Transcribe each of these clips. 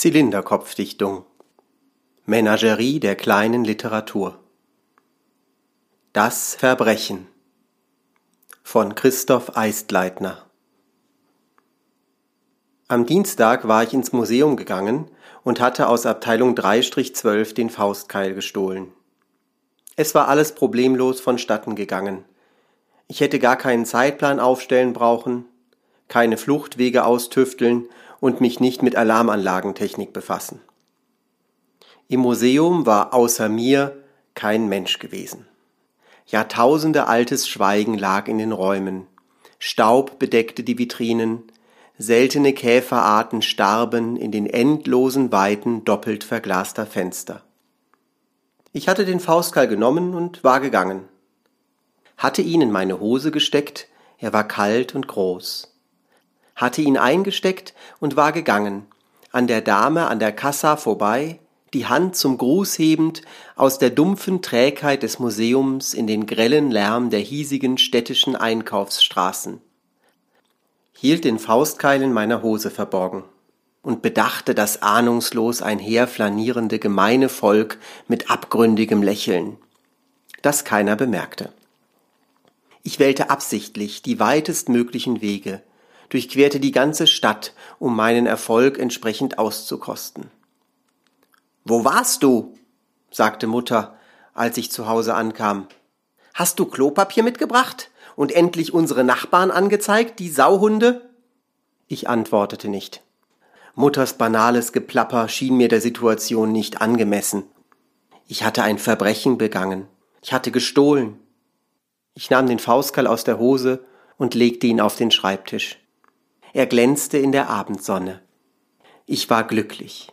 Zylinderkopfdichtung Menagerie der kleinen Literatur Das Verbrechen von Christoph Eistleitner Am Dienstag war ich ins Museum gegangen und hatte aus Abteilung 3-12 den Faustkeil gestohlen. Es war alles problemlos vonstatten gegangen. Ich hätte gar keinen Zeitplan aufstellen brauchen, keine Fluchtwege austüfteln und mich nicht mit Alarmanlagentechnik befassen. Im Museum war außer mir kein Mensch gewesen. Jahrtausende altes Schweigen lag in den Räumen. Staub bedeckte die Vitrinen, seltene Käferarten starben in den endlosen Weiten doppelt verglaster Fenster. Ich hatte den Faustkeil genommen und war gegangen. Hatte ihn in meine Hose gesteckt, er war kalt und groß hatte ihn eingesteckt und war gegangen, an der Dame an der Kassa vorbei, die Hand zum Gruß hebend, aus der dumpfen Trägheit des Museums in den grellen Lärm der hiesigen städtischen Einkaufsstraßen. Hielt den Faustkeil in meiner Hose verborgen und bedachte das ahnungslos einherflanierende gemeine Volk mit abgründigem Lächeln, das keiner bemerkte. Ich wählte absichtlich die weitestmöglichen Wege, durchquerte die ganze Stadt, um meinen Erfolg entsprechend auszukosten. Wo warst du? sagte Mutter, als ich zu Hause ankam. Hast du Klopapier mitgebracht und endlich unsere Nachbarn angezeigt, die Sauhunde? Ich antwortete nicht. Mutters banales Geplapper schien mir der Situation nicht angemessen. Ich hatte ein Verbrechen begangen. Ich hatte gestohlen. Ich nahm den Faustkerl aus der Hose und legte ihn auf den Schreibtisch. Er glänzte in der Abendsonne. Ich war glücklich.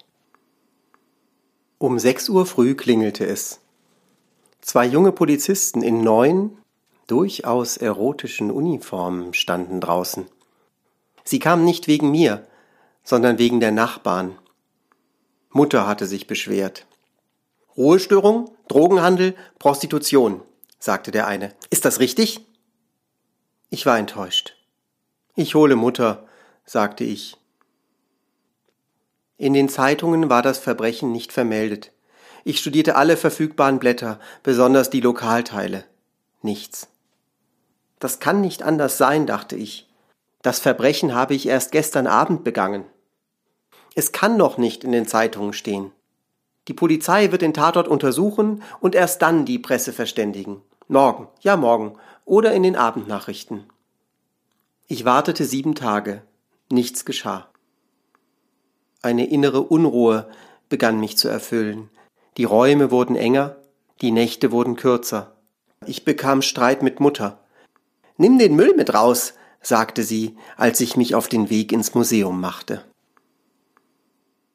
Um sechs Uhr früh klingelte es. Zwei junge Polizisten in neuen, durchaus erotischen Uniformen standen draußen. Sie kamen nicht wegen mir, sondern wegen der Nachbarn. Mutter hatte sich beschwert. Ruhestörung, Drogenhandel, Prostitution, sagte der eine. Ist das richtig? Ich war enttäuscht. Ich hole Mutter, sagte ich. In den Zeitungen war das Verbrechen nicht vermeldet. Ich studierte alle verfügbaren Blätter, besonders die Lokalteile. Nichts. Das kann nicht anders sein, dachte ich. Das Verbrechen habe ich erst gestern Abend begangen. Es kann doch nicht in den Zeitungen stehen. Die Polizei wird den Tatort untersuchen und erst dann die Presse verständigen. Morgen, ja morgen, oder in den Abendnachrichten. Ich wartete sieben Tage. Nichts geschah. Eine innere Unruhe begann mich zu erfüllen. Die Räume wurden enger, die Nächte wurden kürzer. Ich bekam Streit mit Mutter. Nimm den Müll mit raus, sagte sie, als ich mich auf den Weg ins Museum machte.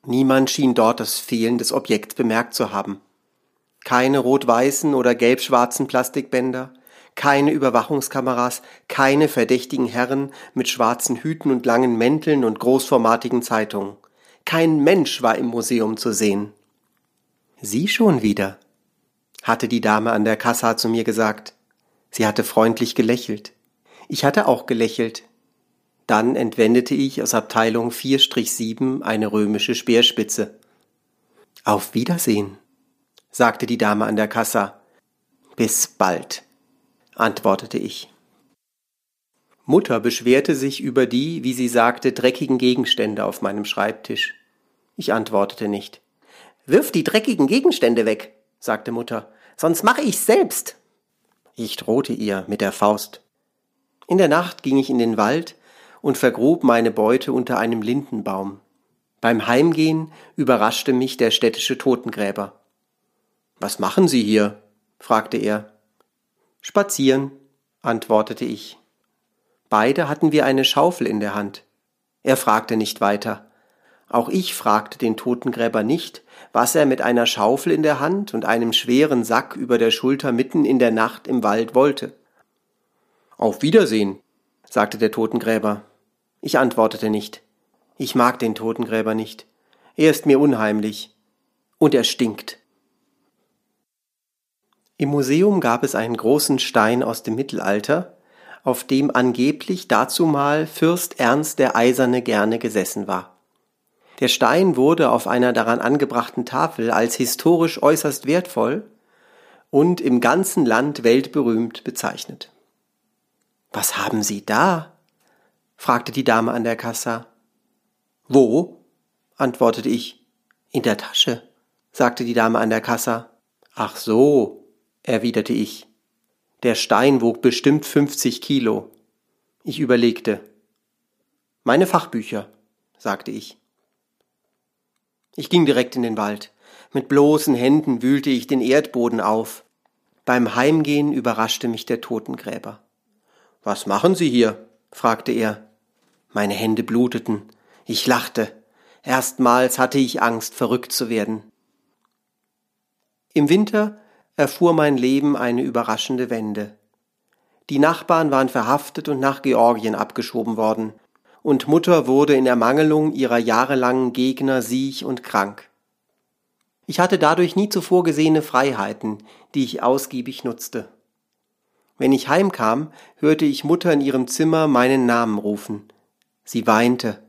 Niemand schien dort das Fehlen des Objekts bemerkt zu haben. Keine rot-weißen oder gelb-schwarzen Plastikbänder, keine Überwachungskameras, keine verdächtigen Herren mit schwarzen Hüten und langen Mänteln und großformatigen Zeitungen. Kein Mensch war im Museum zu sehen. Sie schon wieder, hatte die Dame an der Kassa zu mir gesagt. Sie hatte freundlich gelächelt. Ich hatte auch gelächelt. Dann entwendete ich aus Abteilung 4-7 eine römische Speerspitze. Auf Wiedersehen, sagte die Dame an der Kassa. Bis bald antwortete ich. Mutter beschwerte sich über die, wie sie sagte, dreckigen Gegenstände auf meinem Schreibtisch. Ich antwortete nicht. Wirf die dreckigen Gegenstände weg, sagte Mutter, sonst mache ich's selbst. Ich drohte ihr mit der Faust. In der Nacht ging ich in den Wald und vergrub meine Beute unter einem Lindenbaum. Beim Heimgehen überraschte mich der städtische Totengräber. Was machen Sie hier? fragte er. Spazieren, antwortete ich. Beide hatten wir eine Schaufel in der Hand. Er fragte nicht weiter. Auch ich fragte den Totengräber nicht, was er mit einer Schaufel in der Hand und einem schweren Sack über der Schulter mitten in der Nacht im Wald wollte. Auf Wiedersehen, sagte der Totengräber. Ich antwortete nicht. Ich mag den Totengräber nicht. Er ist mir unheimlich. Und er stinkt. Im Museum gab es einen großen Stein aus dem Mittelalter, auf dem angeblich dazumal Fürst Ernst der Eiserne gerne gesessen war. Der Stein wurde auf einer daran angebrachten Tafel als historisch äußerst wertvoll und im ganzen Land weltberühmt bezeichnet. Was haben Sie da? fragte die Dame an der Kassa. Wo? antwortete ich. In der Tasche, sagte die Dame an der Kassa. Ach so, erwiderte ich. Der Stein wog bestimmt 50 Kilo. Ich überlegte. Meine Fachbücher, sagte ich. Ich ging direkt in den Wald. Mit bloßen Händen wühlte ich den Erdboden auf. Beim Heimgehen überraschte mich der Totengräber. Was machen Sie hier? fragte er. Meine Hände bluteten. Ich lachte. Erstmals hatte ich Angst, verrückt zu werden. Im Winter erfuhr mein Leben eine überraschende Wende. Die Nachbarn waren verhaftet und nach Georgien abgeschoben worden, und Mutter wurde in Ermangelung ihrer jahrelangen Gegner siech und krank. Ich hatte dadurch nie zuvor gesehene Freiheiten, die ich ausgiebig nutzte. Wenn ich heimkam, hörte ich Mutter in ihrem Zimmer meinen Namen rufen. Sie weinte.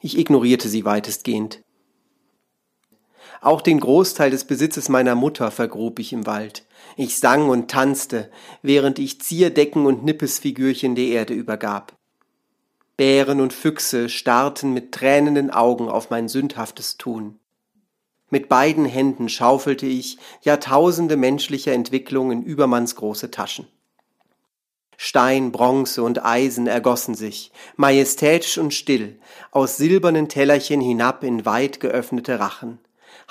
Ich ignorierte sie weitestgehend. Auch den Großteil des Besitzes meiner Mutter vergrub ich im Wald. Ich sang und tanzte, während ich Zierdecken und Nippesfigürchen der Erde übergab. Bären und Füchse starrten mit tränenden Augen auf mein sündhaftes Tun. Mit beiden Händen schaufelte ich Jahrtausende menschlicher Entwicklung in übermannsgroße Taschen. Stein, Bronze und Eisen ergossen sich, majestätisch und still, aus silbernen Tellerchen hinab in weit geöffnete Rachen.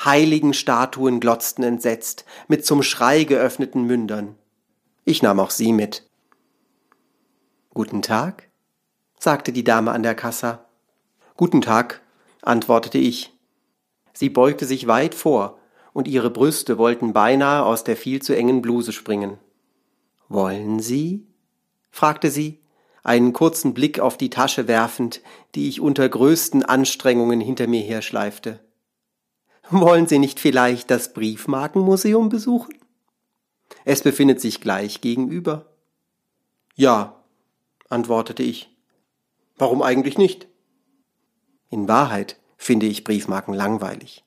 Heiligen Statuen glotzten entsetzt, mit zum Schrei geöffneten Mündern. Ich nahm auch sie mit. Guten Tag, sagte die Dame an der Kassa. Guten Tag, antwortete ich. Sie beugte sich weit vor, und ihre Brüste wollten beinahe aus der viel zu engen Bluse springen. Wollen Sie? fragte sie, einen kurzen Blick auf die Tasche werfend, die ich unter größten Anstrengungen hinter mir herschleifte. Wollen Sie nicht vielleicht das Briefmarkenmuseum besuchen? Es befindet sich gleich gegenüber. Ja, antwortete ich. Warum eigentlich nicht? In Wahrheit finde ich Briefmarken langweilig.